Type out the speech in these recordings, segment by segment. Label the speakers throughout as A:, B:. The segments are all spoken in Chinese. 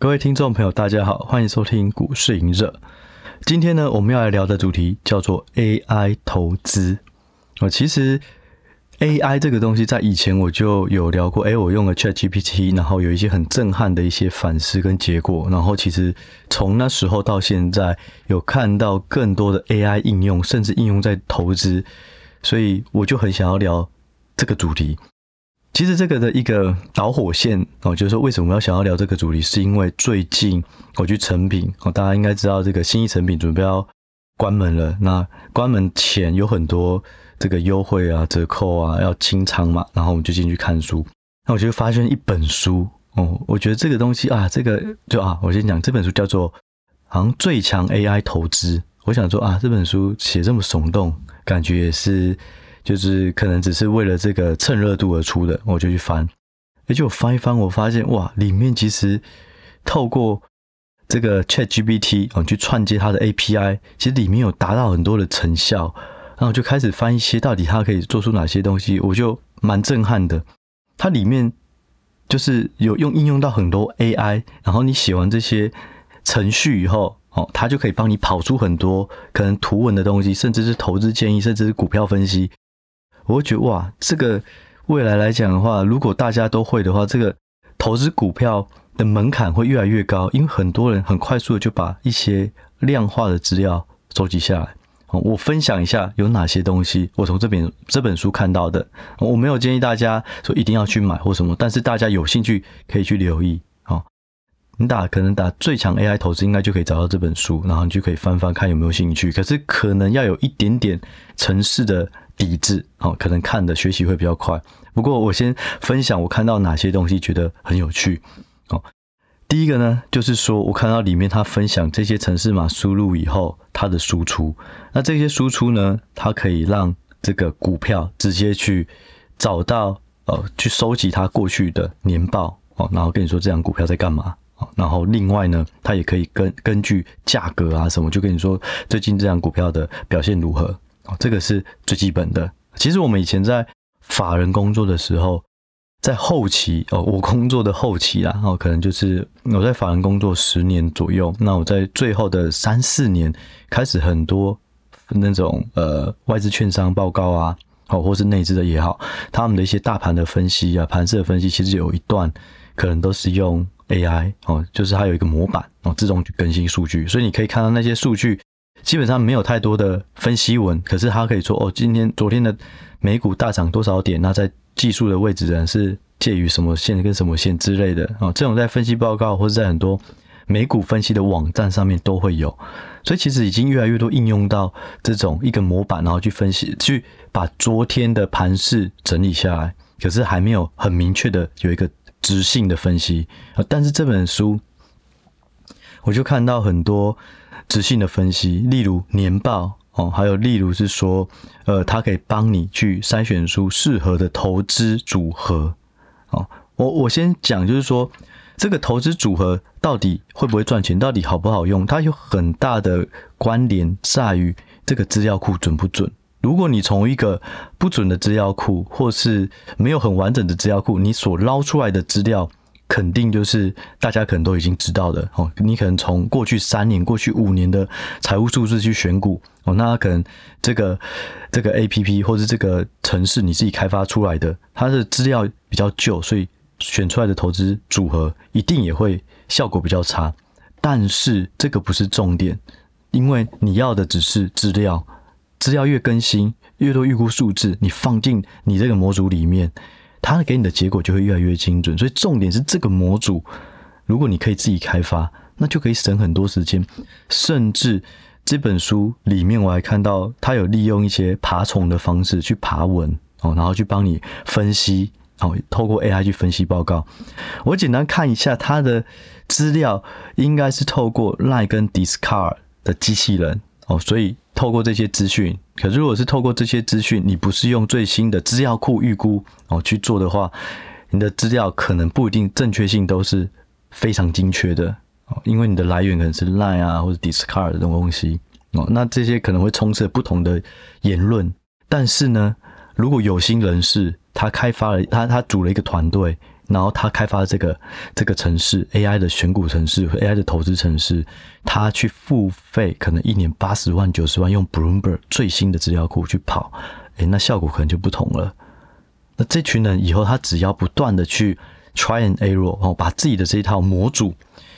A: 各位听众朋友，大家好，欢迎收听股市隐者。今天呢，我们要来聊的主题叫做 AI 投资。哦，其实 AI 这个东西在以前我就有聊过。哎，我用了 ChatGPT，然后有一些很震撼的一些反思跟结果。然后其实从那时候到现在，有看到更多的 AI 应用，甚至应用在投资，所以我就很想要聊这个主题。其实这个的一个导火线哦，就是说为什么要想要聊这个主题，是因为最近我去诚品哦，大家应该知道这个新义诚品准备要关门了。那关门前有很多这个优惠啊、折扣啊，要清仓嘛，然后我们就进去看书。那我就发现一本书哦，我觉得这个东西啊，这个就啊，我先讲这本书叫做好像最强 AI 投资。我想说啊，这本书写这么耸动，感觉也是。就是可能只是为了这个蹭热度而出的，我就去翻，而且我翻一翻，我发现哇，里面其实透过这个 ChatGPT 哦，去串接它的 API，其实里面有达到很多的成效，然后我就开始翻一些到底它可以做出哪些东西，我就蛮震撼的。它里面就是有用应用到很多 AI，然后你写完这些程序以后。哦，它就可以帮你跑出很多可能图文的东西，甚至是投资建议，甚至是股票分析。我会觉得哇，这个未来来讲的话，如果大家都会的话，这个投资股票的门槛会越来越高，因为很多人很快速的就把一些量化的资料收集下来。我分享一下有哪些东西，我从这边这本书看到的。我没有建议大家说一定要去买或什么，但是大家有兴趣可以去留意。你打可能打最强 AI 投资，应该就可以找到这本书，然后你就可以翻翻看有没有兴趣。可是可能要有一点点城市的抵制，哦，可能看的学习会比较快。不过我先分享我看到哪些东西觉得很有趣。哦，第一个呢，就是说我看到里面他分享这些城市码输入以后它的输出，那这些输出呢，它可以让这个股票直接去找到，呃，去收集它过去的年报，哦，然后跟你说这张股票在干嘛。然后另外呢，它也可以根根据价格啊什么，就跟你说最近这张股票的表现如何。哦这个是最基本的。其实我们以前在法人工作的时候，在后期哦，我工作的后期啦，哦，可能就是我在法人工作十年左右。那我在最后的三四年开始很多那种呃外资券商报告啊，哦，或是内资的也好，他们的一些大盘的分析啊，盘势的分析，其实有一段可能都是用。AI 哦，就是它有一个模板哦，自动去更新数据，所以你可以看到那些数据基本上没有太多的分析文，可是他可以说哦，今天昨天的美股大涨多少点，那在技术的位置呢是介于什么线跟什么线之类的哦，这种在分析报告或者在很多美股分析的网站上面都会有，所以其实已经越来越多应用到这种一个模板，然后去分析，去把昨天的盘势整理下来，可是还没有很明确的有一个。直性的分析啊，但是这本书我就看到很多直性的分析，例如年报哦，还有例如是说，呃，它可以帮你去筛选出适合的投资组合哦。我我先讲，就是说这个投资组合到底会不会赚钱，到底好不好用，它有很大的关联在于这个资料库准不准。如果你从一个不准的资料库，或是没有很完整的资料库，你所捞出来的资料，肯定就是大家可能都已经知道的哦。你可能从过去三年、过去五年的财务数字去选股哦，那可能这个这个 APP 或者这个程式你自己开发出来的，它的资料比较旧，所以选出来的投资组合一定也会效果比较差。但是这个不是重点，因为你要的只是资料。资料越更新，越多预估数字，你放进你这个模组里面，它给你的结果就会越来越精准。所以重点是这个模组，如果你可以自己开发，那就可以省很多时间。甚至这本书里面我还看到，它有利用一些爬虫的方式去爬文哦，然后去帮你分析哦，透过 AI 去分析报告。我简单看一下它的资料，应该是透过 Line 跟 Discard 的机器人哦，所以。透过这些资讯，可是如果是透过这些资讯，你不是用最新的资料库预估哦去做的话，你的资料可能不一定正确性都是非常精确的哦，因为你的来源可能是 Line 啊或者 Discord 这种东西哦，那这些可能会充斥不同的言论。但是呢，如果有心人士他开发了他他组了一个团队，然后他开发这个这个城市 AI 的选股城市和 AI 的投资城市，他去付费可能一年八十万九十万，用 Bloomberg 最新的资料库去跑，诶，那效果可能就不同了。那这群人以后他只要不断的去 try and error 哦，把自己的这一套模组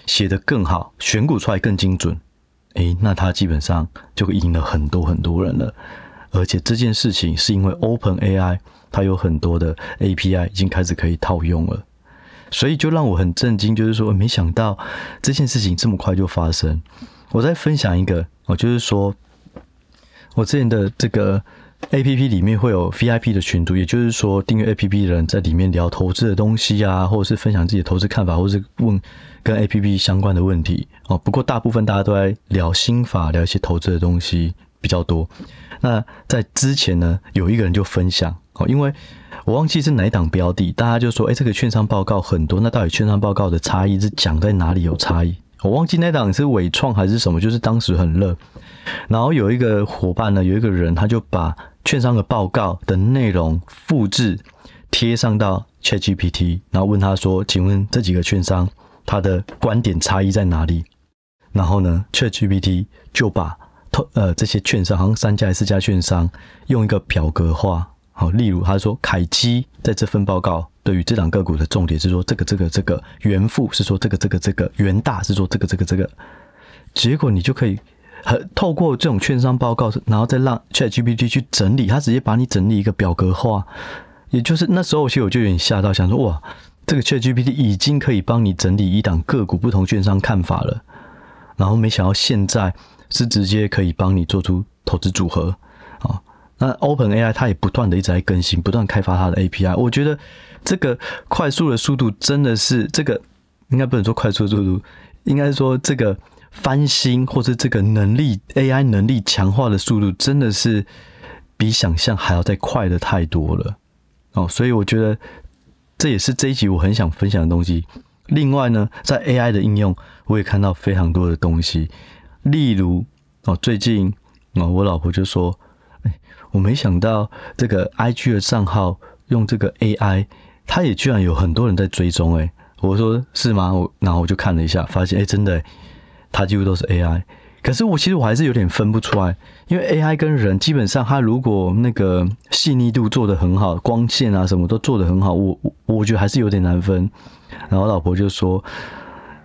A: 写得更好，选股出来更精准，诶，那他基本上就赢了很多很多人了。而且这件事情是因为 Open AI。它有很多的 API 已经开始可以套用了，所以就让我很震惊，就是说没想到这件事情这么快就发生。我再分享一个，我就是说我之前的这个 APP 里面会有 VIP 的群组，也就是说订阅 APP 的人在里面聊投资的东西啊，或者是分享自己的投资看法，或者是问跟 APP 相关的问题哦。不过大部分大家都在聊心法，聊一些投资的东西比较多。那在之前呢，有一个人就分享。哦，因为我忘记是哪一档标的，大家就说，哎，这个券商报告很多，那到底券商报告的差异是讲在哪里有差异？我忘记那档是纬创还是什么，就是当时很热。然后有一个伙伴呢，有一个人他就把券商的报告的内容复制贴上到 ChatGPT，然后问他说，请问这几个券商他的观点差异在哪里？然后呢，ChatGPT 就把呃这些券商，好像三家还是四家券商，用一个表格化。好，例如他说，凯基在这份报告对于这档个股的重点是说这个这个这个，元富是说这个这个这个，元大是说这个这个这个，结果你就可以很透过这种券商报告，然后再让 ChatGPT 去整理，他直接把你整理一个表格化，也就是那时候其实我就有点吓到，想说哇，这个 ChatGPT 已经可以帮你整理一档个股不同券商看法了，然后没想到现在是直接可以帮你做出投资组合。啊。那 Open AI 它也不断的一直在更新，不断开发它的 API。我觉得这个快速的速度真的是这个，应该不能说快速的速度，应该说这个翻新或者这个能力 AI 能力强化的速度，真的是比想象还要再快的太多了哦。所以我觉得这也是这一集我很想分享的东西。另外呢，在 AI 的应用，我也看到非常多的东西，例如哦，最近哦，我老婆就说。我没想到这个 IG 的账号用这个 AI，它也居然有很多人在追踪诶，我说是吗？我然后我就看了一下，发现诶真的，它几乎都是 AI。可是我其实我还是有点分不出来，因为 AI 跟人基本上，它如果那个细腻度做得很好，光线啊什么都做得很好，我我觉得还是有点难分。然后老婆就说。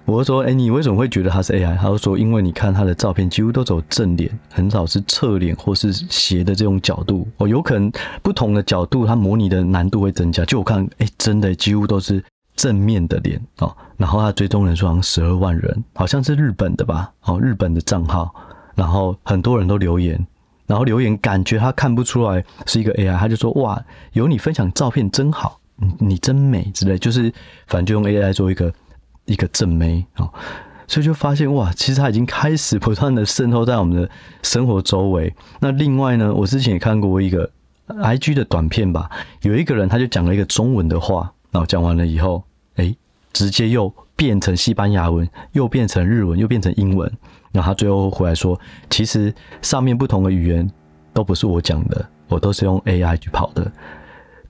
A: 我就说，哎，你为什么会觉得他是 AI？他就说，因为你看他的照片，几乎都走正脸，很少是侧脸或是斜的这种角度。哦，有可能不同的角度，它模拟的难度会增加。就我看，哎，真的几乎都是正面的脸哦。然后他追踪人数好像十二万人，好像是日本的吧？哦，日本的账号。然后很多人都留言，然后留言感觉他看不出来是一个 AI，他就说，哇，有你分享照片真好，你你真美之类，就是反正就用 AI 做一个。一个正妹啊，所以就发现哇，其实它已经开始不断的渗透在我们的生活周围。那另外呢，我之前也看过一个 IG 的短片吧，有一个人他就讲了一个中文的话，然后讲完了以后，哎，直接又变成西班牙文，又变成日文，又变成英文。然后他最后回来说，其实上面不同的语言都不是我讲的，我都是用 AI 去跑的。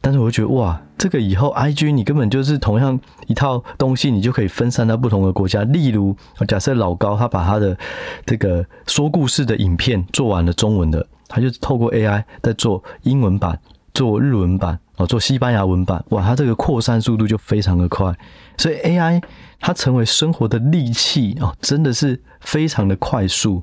A: 但是我就觉得哇，这个以后 IG 你根本就是同样一套东西，你就可以分散到不同的国家。例如，假设老高他把他的这个说故事的影片做完了中文的，他就透过 AI 在做英文版、做日文版、哦做西班牙文版，哇，他这个扩散速度就非常的快。所以 AI 它成为生活的利器哦，真的是非常的快速。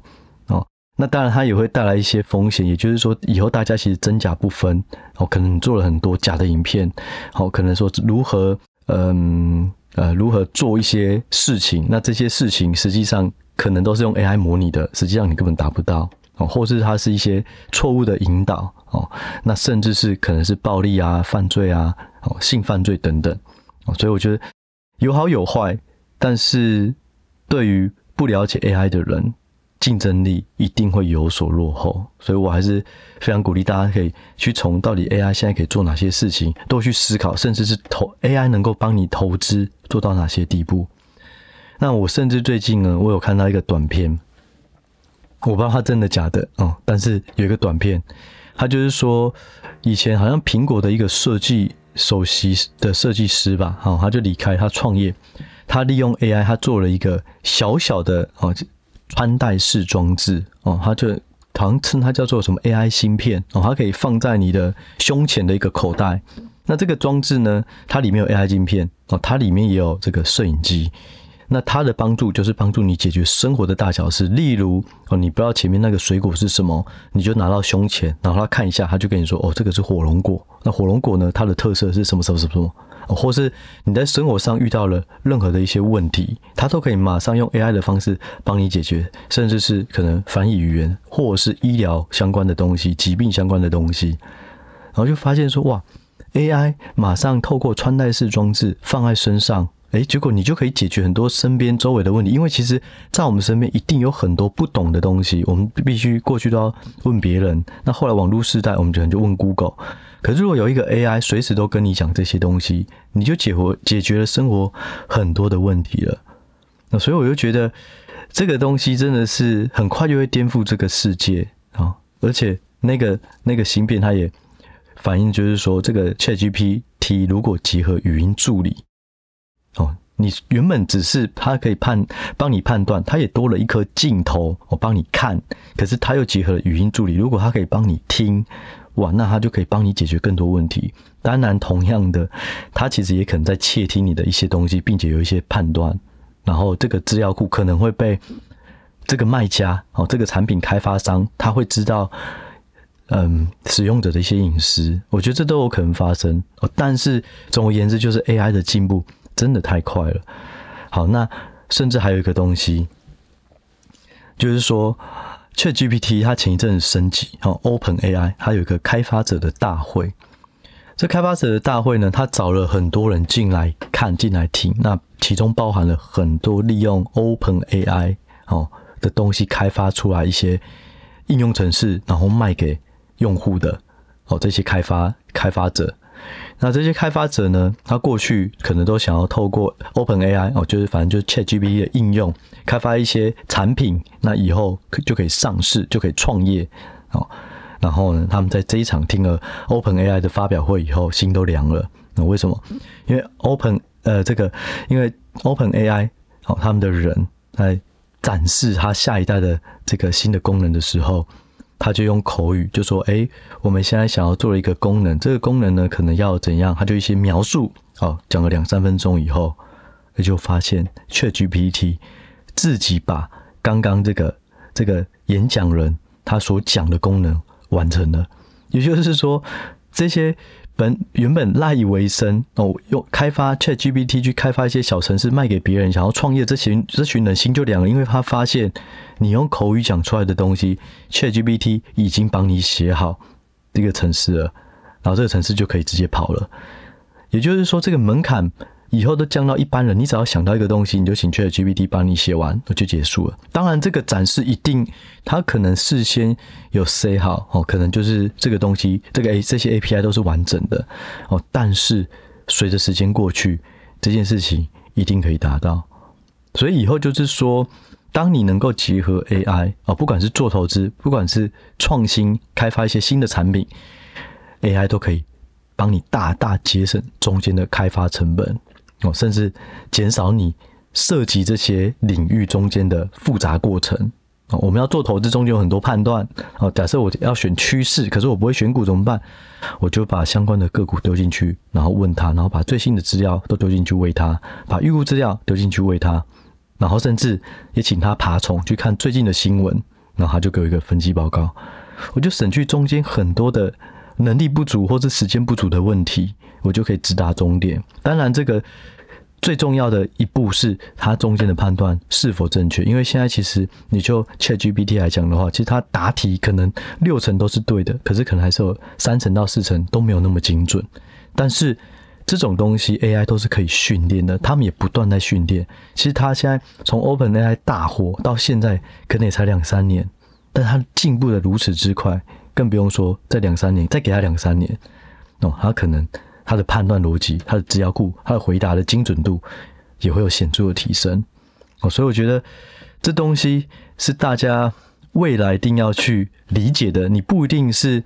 A: 那当然，它也会带来一些风险，也就是说，以后大家其实真假不分哦，可能你做了很多假的影片，好，可能说如何，嗯呃，如何做一些事情，那这些事情实际上可能都是用 AI 模拟的，实际上你根本达不到哦，或是它是一些错误的引导哦，那甚至是可能是暴力啊、犯罪啊、哦性犯罪等等哦，所以我觉得有好有坏，但是对于不了解 AI 的人。竞争力一定会有所落后，所以我还是非常鼓励大家可以去从到底 AI 现在可以做哪些事情，都去思考，甚至是投 AI 能够帮你投资做到哪些地步。那我甚至最近呢，我有看到一个短片，我不知道它真的假的哦、但是有一个短片，它就是说以前好像苹果的一个设计首席的设计师吧，好，他就离开，他创业，他利用 AI，他做了一个小小的哦穿戴式装置哦，它就好像称它叫做什么 AI 芯片哦，它可以放在你的胸前的一个口袋。那这个装置呢，它里面有 AI 镜片哦，它里面也有这个摄影机。那它的帮助就是帮助你解决生活的大小事，例如哦，你不知道前面那个水果是什么，你就拿到胸前，然后他看一下，他就跟你说哦，这个是火龙果。那火龙果呢，它的特色是什么什么什么什么？或是你在生活上遇到了任何的一些问题，它都可以马上用 AI 的方式帮你解决，甚至是可能翻译语言，或者是医疗相关的东西、疾病相关的东西，然后就发现说哇，AI 马上透过穿戴式装置放在身上。哎，结果你就可以解决很多身边周围的问题，因为其实，在我们身边一定有很多不懂的东西，我们必须过去都要问别人。那后来网络时代，我们可能就问 Google。可是如果有一个 AI 随时都跟你讲这些东西，你就解活解决了生活很多的问题了。那所以我就觉得这个东西真的是很快就会颠覆这个世界啊！而且那个那个芯片它也反映，就是说这个 ChatGPT 如果结合语音助理。哦，你原本只是它可以判帮你判断，它也多了一颗镜头，我帮你看。可是它又结合了语音助理，如果它可以帮你听，哇，那它就可以帮你解决更多问题。当然，同样的，它其实也可能在窃听你的一些东西，并且有一些判断。然后这个资料库可能会被这个卖家哦，这个产品开发商，他会知道，嗯，使用者的一些隐私。我觉得这都有可能发生。哦，但是总而言之，就是 AI 的进步。真的太快了。好，那甚至还有一个东西，就是说，ChatGPT 它前一阵子升级，哦，OpenAI 它有一个开发者的大会。这开发者的大会呢，他找了很多人进来看、进来听。那其中包含了很多利用 OpenAI 哦的东西开发出来一些应用程式，然后卖给用户的哦这些开发开发者。那这些开发者呢，他过去可能都想要透过 OpenAI 哦，就是反正就是 ChatGPT 的应用，开发一些产品，那以后就可以上市，就可以创业哦。然后呢，他们在这一场听了 OpenAI 的发表会以后，心都凉了。那为什么？因为 Open 呃这个，因为 OpenAI 哦，他们的人来展示他下一代的这个新的功能的时候。他就用口语就说：“哎，我们现在想要做一个功能，这个功能呢，可能要怎样？”他就一些描述，哦，讲了两三分钟以后，也就发现 ChatGPT 自己把刚刚这个这个演讲人他所讲的功能完成了，也就是说，这些。本原本赖以为生哦，用开发 ChatGPT 去开发一些小程式卖给别人，想要创业，这群这群人心就凉了，因为他发现你用口语讲出来的东西，ChatGPT 已经帮你写好这个程式了，然后这个程式就可以直接跑了。也就是说，这个门槛。以后都降到一般人，你只要想到一个东西，你就请 ChatGPT 帮你写完，我就结束了。当然，这个展示一定，它可能事先有 say 好哦，可能就是这个东西，这个 A 这些 API 都是完整的哦。但是随着时间过去，这件事情一定可以达到。所以以后就是说，当你能够结合 AI 哦，不管是做投资，不管是创新开发一些新的产品，AI 都可以帮你大大节省中间的开发成本。甚至减少你涉及这些领域中间的复杂过程。哦，我们要做投资，中间有很多判断。哦，假设我要选趋势，可是我不会选股怎么办？我就把相关的个股丢进去，然后问他，然后把最新的资料都丢进去喂他，把预估资料丢进去喂他，然后甚至也请他爬虫去看最近的新闻，然后他就给我一个分析报告，我就省去中间很多的能力不足或者时间不足的问题，我就可以直达终点。当然，这个。最重要的一步是它中间的判断是否正确，因为现在其实你就 ChatGPT 来讲的话，其实它答题可能六成都是对的，可是可能还是有三成到四成都没有那么精准。但是这种东西 AI 都是可以训练的，他们也不断在训练。其实它现在从 OpenAI 大火到现在，可能也才两三年，但它进步的如此之快，更不用说在两三年再给他两三年，哦，它可能。他的判断逻辑、他的资料库、他的回答的精准度也会有显著的提升哦，所以我觉得这东西是大家未来一定要去理解的。你不一定是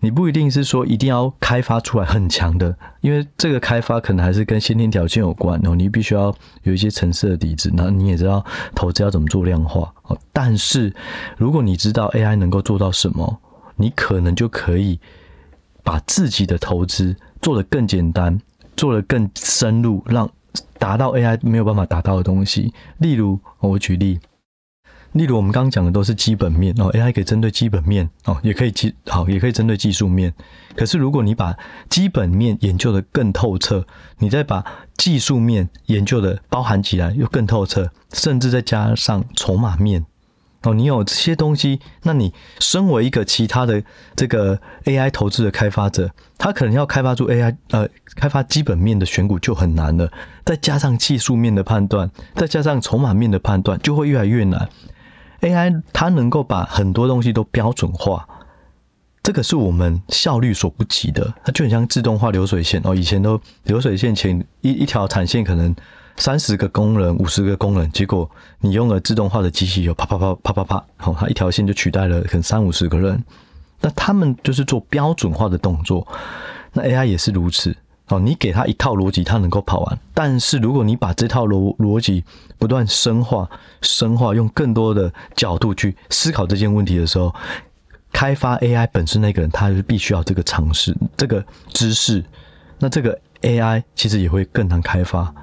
A: 你不一定是说一定要开发出来很强的，因为这个开发可能还是跟先天条件有关哦。你必须要有一些层次的底子，那你也知道投资要怎么做量化哦。但是如果你知道 AI 能够做到什么，你可能就可以把自己的投资做得更简单，做得更深入，让达到 AI 没有办法达到的东西。例如，我举例。例如我们刚刚讲的都是基本面哦，AI 可以针对基本面哦，也可以技好，也可以针对技术面。可是如果你把基本面研究得更透彻，你再把技术面研究的包含起来又更透彻，甚至再加上筹码面哦，你有这些东西，那你身为一个其他的这个 AI 投资的开发者，他可能要开发出 AI 呃，开发基本面的选股就很难了，再加上技术面的判断，再加上筹码面的判断，就会越来越难。AI 它能够把很多东西都标准化，这个是我们效率所不及的。它就很像自动化流水线哦，以前都流水线前一一条产线可能三十个工人、五十个工人，结果你用了自动化的机器，有啪啪啪啪啪啪，哦，它一条线就取代了可能三五十个人。那他们就是做标准化的动作，那 AI 也是如此。哦，你给他一套逻辑，他能够跑完。但是如果你把这套逻逻辑不断深化、深化，用更多的角度去思考这件问题的时候，开发 AI 本身那个人，他是必须要这个常识、这个知识。那这个 AI 其实也会更难开发。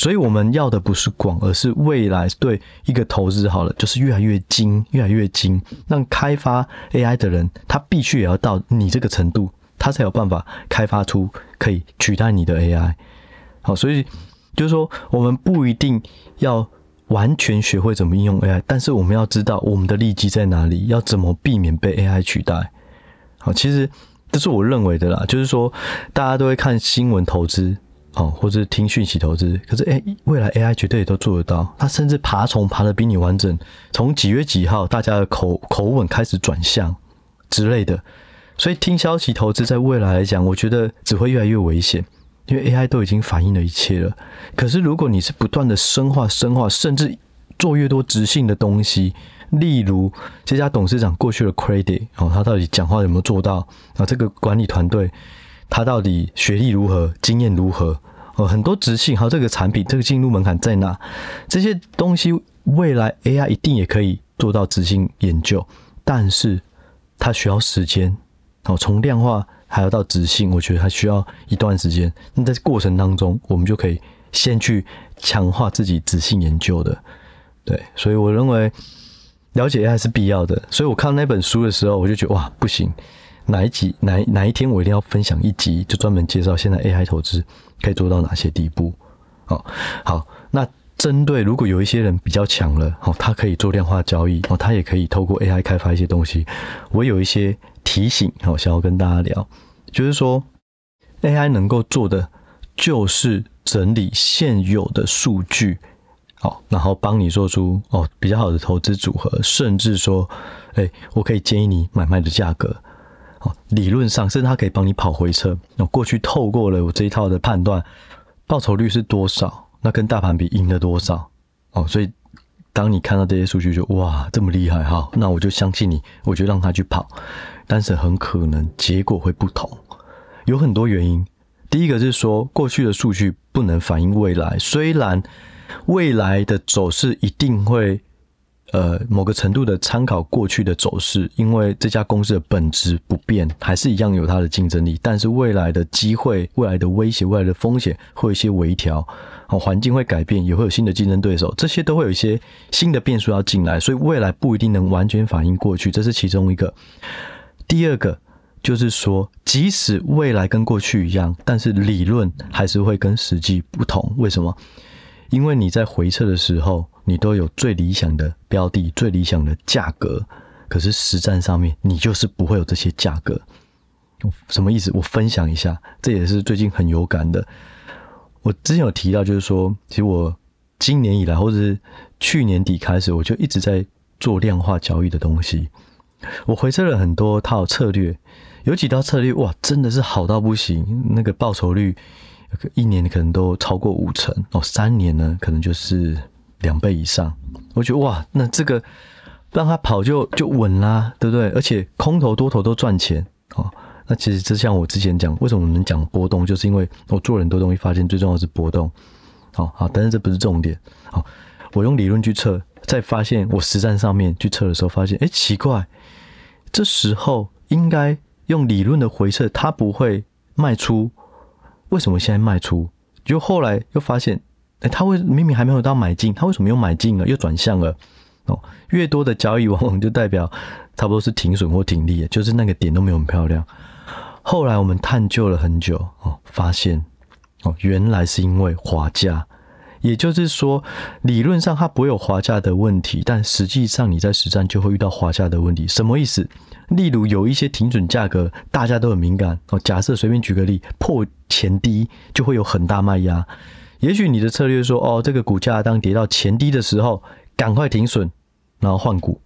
A: 所以我们要的不是广，而是未来对一个投资好了，就是越来越精、越来越精。让开发 AI 的人，他必须也要到你这个程度。他才有办法开发出可以取代你的 AI，好，所以就是说，我们不一定要完全学会怎么应用 AI，但是我们要知道我们的利基在哪里，要怎么避免被 AI 取代。好，其实这是我认为的啦，就是说，大家都会看新闻投资，哦，或者听讯息投资，可是诶，未来 AI 绝对也都做得到，它甚至爬虫爬得比你完整，从几月几号大家的口口吻开始转向之类的。所以听消息投资在未来来讲，我觉得只会越来越危险，因为 AI 都已经反映了一切了。可是如果你是不断的深化、深化，甚至做越多直性的东西，例如这家董事长过去的 credit 哦，他到底讲话有没有做到？啊，这个管理团队他到底学历如何、经验如何？哦，很多直性，还有这个产品这个进入门槛在哪？这些东西未来 AI 一定也可以做到直性研究，但是它需要时间。哦，从量化还要到直性，我觉得它需要一段时间。那在过程当中，我们就可以先去强化自己质性研究的。对，所以我认为了解 AI 是必要的。所以我看那本书的时候，我就觉得哇，不行，哪一集哪哪一天我一定要分享一集，就专门介绍现在 AI 投资可以做到哪些地步。哦，好，那。针对如果有一些人比较强了，哦，他可以做量化交易，哦，他也可以透过 AI 开发一些东西。我有一些提醒，哦，想要跟大家聊，就是说 AI 能够做的就是整理现有的数据，哦，然后帮你做出哦比较好的投资组合，甚至说，哎，我可以建议你买卖的价格，哦，理论上甚至它可以帮你跑回测。那过去透过了我这一套的判断，报酬率是多少？那跟大盘比赢了多少？哦，所以当你看到这些数据就，就哇这么厉害哈，那我就相信你，我就让他去跑，但是很可能结果会不同，有很多原因。第一个是说，过去的数据不能反映未来，虽然未来的走势一定会。呃，某个程度的参考过去的走势，因为这家公司的本质不变，还是一样有它的竞争力。但是未来的机会、未来的威胁、未来的风险会有一些微调，哦，环境会改变，也会有新的竞争对手，这些都会有一些新的变数要进来，所以未来不一定能完全反映过去，这是其中一个。第二个就是说，即使未来跟过去一样，但是理论还是会跟实际不同。为什么？因为你在回测的时候。你都有最理想的标的、最理想的价格，可是实战上面你就是不会有这些价格。什么意思？我分享一下，这也是最近很有感的。我之前有提到，就是说，其实我今年以来，或者是去年底开始，我就一直在做量化交易的东西。我回测了很多套策略，有几套策略哇，真的是好到不行，那个报酬率一年可能都超过五成哦，三年呢可能就是。两倍以上，我觉得哇，那这个让他跑就就稳啦，对不对？而且空头多头都赚钱哦。那其实就像我之前讲，为什么我们讲波动，就是因为我做了很多东西，发现最重要的是波动。好好，但是这不是重点。好，我用理论去测，再发现我实战上面去测的时候，发现哎、奇怪，这时候应该用理论的回测，它不会卖出，为什么现在卖出？就后来又发现，哎、他为明明还没有到买进，他为什么又买进了，又转向了？哦，越多的交易往往就代表 差不多是停损或停利，就是那个点都没有很漂亮。后来我们探究了很久，哦，发现。哦，原来是因为滑价，也就是说，理论上它不会有滑价的问题，但实际上你在实战就会遇到滑价的问题。什么意思？例如有一些停损价格，大家都很敏感哦。假设随便举个例，破前低就会有很大卖压。也许你的策略说，哦，这个股价当跌到前低的时候，赶快停损，然后换股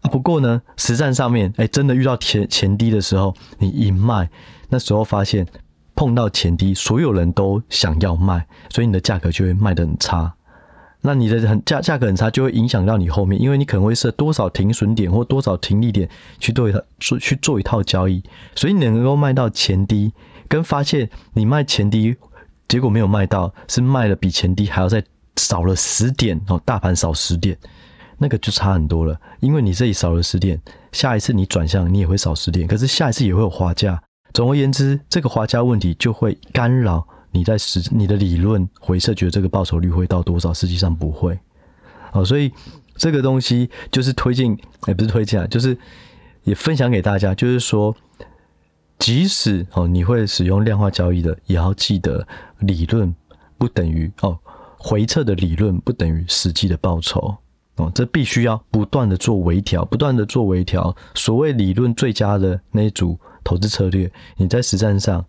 A: 啊。不过呢，实战上面，哎，真的遇到前前低的时候，你一卖，那时候发现。碰到前低，所有人都想要卖，所以你的价格就会卖得很差。那你的很价价格很差，就会影响到你后面，因为你可能会设多少停损点或多少停利点去做一套做去做一套交易，所以你能够卖到前低，跟发现你卖前低结果没有卖到，是卖了比前低还要再少了十点哦，大盘少十点，那个就差很多了。因为你这里少了十点，下一次你转向你也会少十点，可是下一次也会有滑价。总而言之，这个滑价问题就会干扰你在实你的理论回测，觉得这个报酬率会到多少？实际上不会。好，所以这个东西就是推荐，也不是推荐啊，就是也分享给大家，就是说，即使哦你会使用量化交易的，也要记得理论不等于哦回测的理论不等于实际的报酬哦，这必须要不断的做微调，不断的做微调。所谓理论最佳的那一组。投资策略，你在实战上，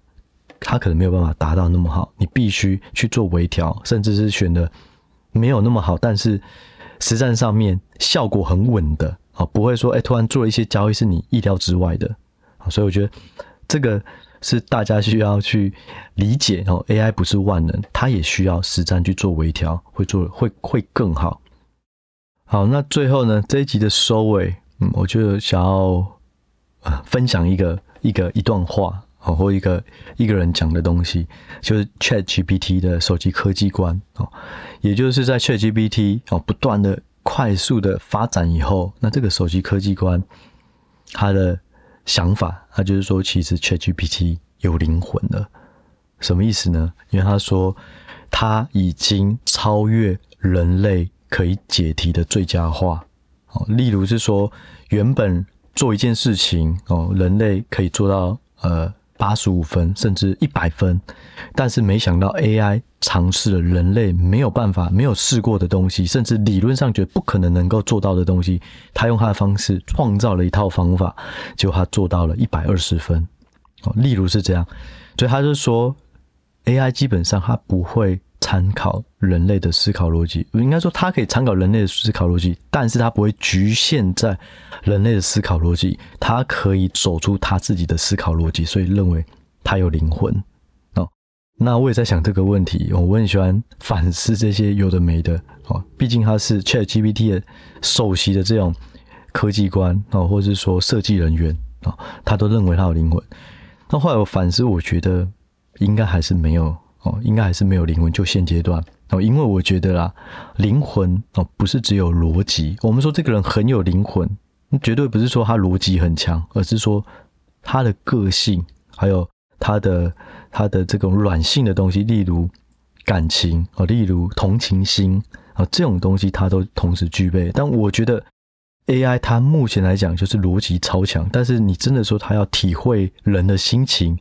A: 它可能没有办法达到那么好，你必须去做微调，甚至是选的没有那么好，但是实战上面效果很稳的啊，不会说哎、突然做了一些交易是你意料之外的啊，所以我觉得这个是大家需要去理解哦。AI 不是万能，它也需要实战去做微调，会做会会更好。好，那最后呢，这一集的收尾，嗯，我就想要呃分享一个。一个一段话哦，或一个一个人讲的东西，就是 ChatGPT 的手机科技观哦，也就是在 ChatGPT 哦不断的快速的发展以后，那这个手机科技观，他的想法，他就是说，其实 ChatGPT 有灵魂了，什么意思呢？因为他说他已经超越人类可以解题的最佳化哦，例如是说原本。做一件事情哦，人类可以做到呃八十五分甚至一百分，但是没想到 AI 尝试了人类没有办法、没有试过的东西，甚至理论上觉得不可能能够做到的东西，他用他的方式创造了一套方法，结果他做到了一百二十分哦。例如是这样，所以他就说 AI 基本上它不会。参考人类的思考逻辑，应该说它可以参考人类的思考逻辑，但是它不会局限在人类的思考逻辑，它可以走出它自己的思考逻辑，所以认为它有灵魂哦。那我也在想这个问题，我很喜欢反思这些有的没的哦。毕竟他是 ChatGPT 的首席的这种科技官哦，或者是说设计人员哦，他都认为他有灵魂。那后来我反思，我觉得应该还是没有。哦，应该还是没有灵魂，就现阶段哦，因为我觉得啦，灵魂哦不是只有逻辑。我们说这个人很有灵魂，绝对不是说他逻辑很强，而是说他的个性，还有他的他的这种软性的东西，例如感情哦，例如同情心啊，这种东西他都同时具备。但我觉得 AI 它目前来讲就是逻辑超强，但是你真的说他要体会人的心情，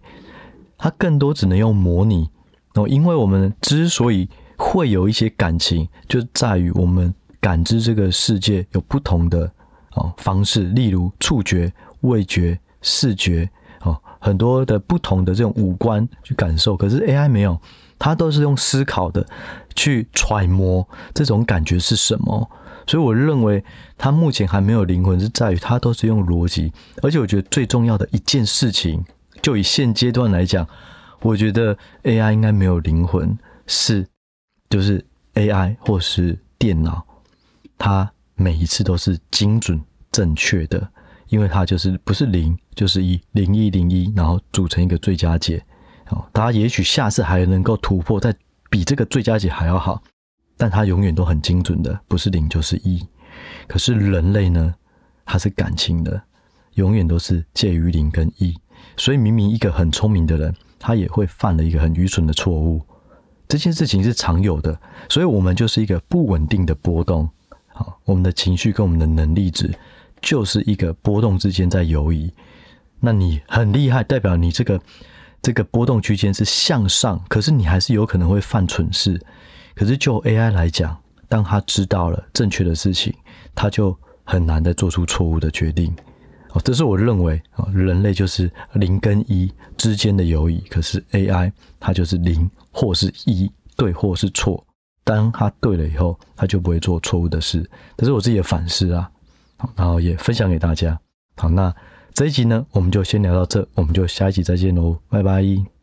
A: 他更多只能用模拟。哦，因为我们之所以会有一些感情，就在于我们感知这个世界有不同的哦方式，例如触觉、味觉、视觉哦，很多的不同的这种五官去感受。可是 AI 没有，它都是用思考的去揣摩这种感觉是什么。所以我认为它目前还没有灵魂，是在于它都是用逻辑。而且我觉得最重要的一件事情，就以现阶段来讲。我觉得 AI 应该没有灵魂，是就是 AI 或是电脑，它每一次都是精准正确的，因为它就是不是零就是一，零一零一，然后组成一个最佳解。哦，大家也许下次还能够突破，再比这个最佳解还要好，但它永远都很精准的，不是零就是一。可是人类呢，它是感情的，永远都是介于零跟一。所以明明一个很聪明的人，他也会犯了一个很愚蠢的错误。这件事情是常有的，所以我们就是一个不稳定的波动。好，我们的情绪跟我们的能力值就是一个波动之间在游移。那你很厉害，代表你这个这个波动区间是向上，可是你还是有可能会犯蠢事。可是就 AI 来讲，当他知道了正确的事情，他就很难的做出错误的决定。哦，这是我认为啊，人类就是零跟一之间的友谊，可是 AI 它就是零或是一，对或是错。当它对了以后，它就不会做错误的事。这是我自己的反思啊，然后也分享给大家。好，那这一集呢，我们就先聊到这，我们就下一集再见喽，拜拜。